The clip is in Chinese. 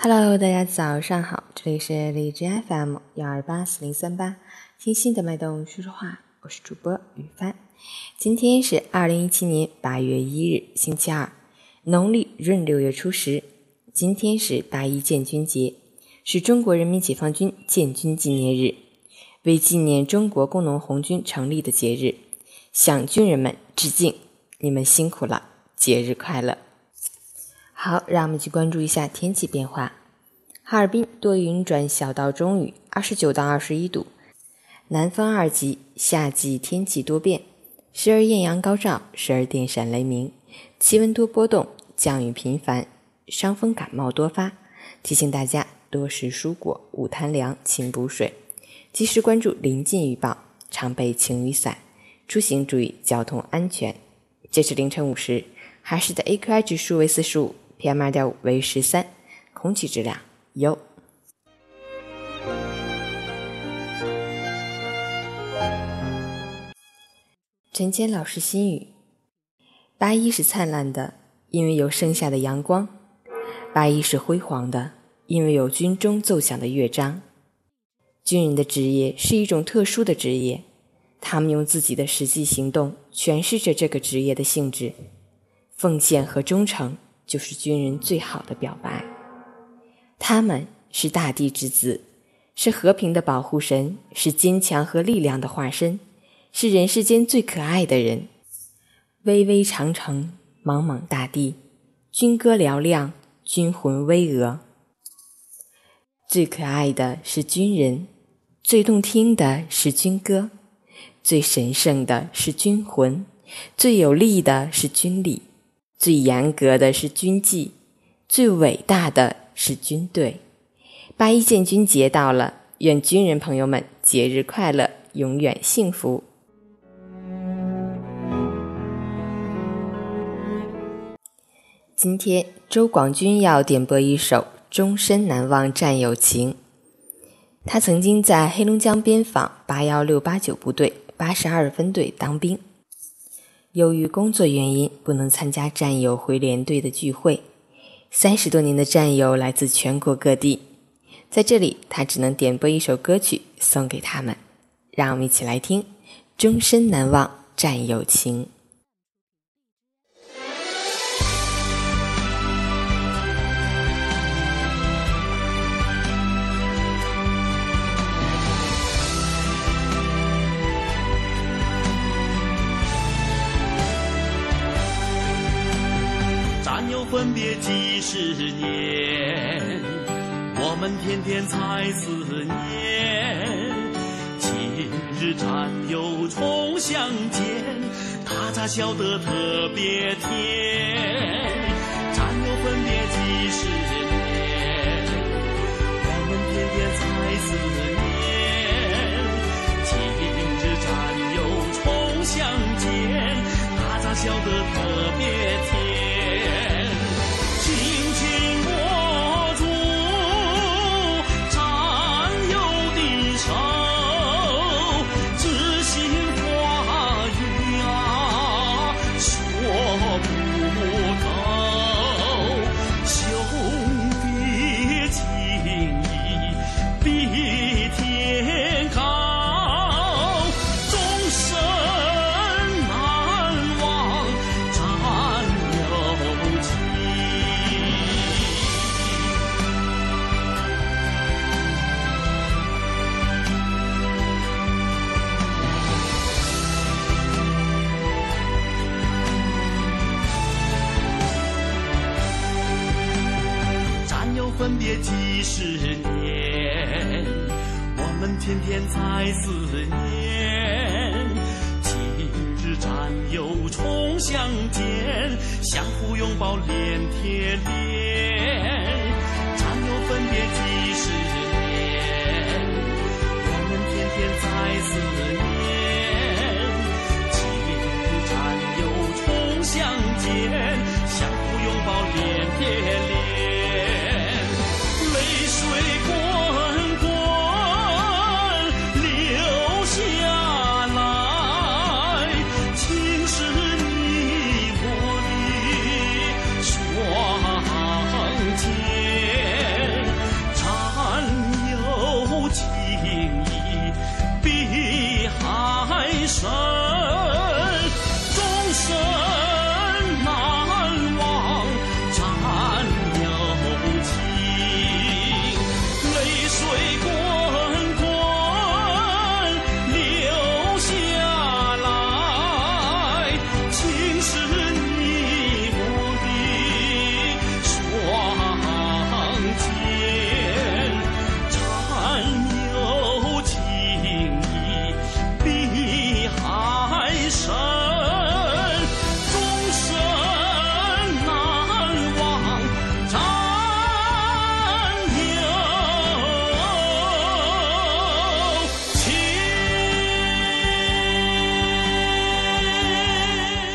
Hello，大家早上好，这里是荔枝 FM 幺二八四零三八，听心的脉动说说话，我是主播雨帆。今天是二零一七年八月一日，星期二，农历闰六月初十。今天是八一建军节，是中国人民解放军建军纪念日，为纪念中国工农红军成立的节日，向军人们致敬，你们辛苦了，节日快乐。好，让我们去关注一下天气变化。哈尔滨多云转小到中雨，二十九到二十一度，南风二级，夏季天气多变，时而艳阳高照，时而电闪雷鸣，气温多波动，降雨频繁，伤风感冒多发。提醒大家多食蔬果，勿贪凉，勤补水，及时关注临近预报，常备晴雨伞，出行注意交通安全。截至凌晨五时，哈市的 AQI 指数为四十五。PM 二点五为十三，空气质量优。陈坚老师心语：八一是灿烂的，因为有盛夏的阳光；八一是辉煌的，因为有军中奏响的乐章。军人的职业是一种特殊的职业，他们用自己的实际行动诠释着这个职业的性质，奉献和忠诚。就是军人最好的表白。他们是大地之子，是和平的保护神，是坚强和力量的化身，是人世间最可爱的人。巍巍长城，茫茫大地，军歌嘹亮，军魂巍峨。最可爱的是军人，最动听的是军歌，最神圣的是军魂，最有力的是军礼。最严格的是军纪，最伟大的是军队。八一建军节到了，愿军人朋友们节日快乐，永远幸福。今天周广军要点播一首《终身难忘战友情》。他曾经在黑龙江边防八幺六八九部队八十二分队当兵。由于工作原因，不能参加战友回连队的聚会。三十多年的战友来自全国各地，在这里，他只能点播一首歌曲送给他们。让我们一起来听《终身难忘战友情》。分别几十年，我们天天在思念。今日战友重相见，他咋笑得特别甜？分别几十年，我们天天在思念。今日战友重相见，相互拥抱脸贴脸。战友分别几十年，我们天天在思。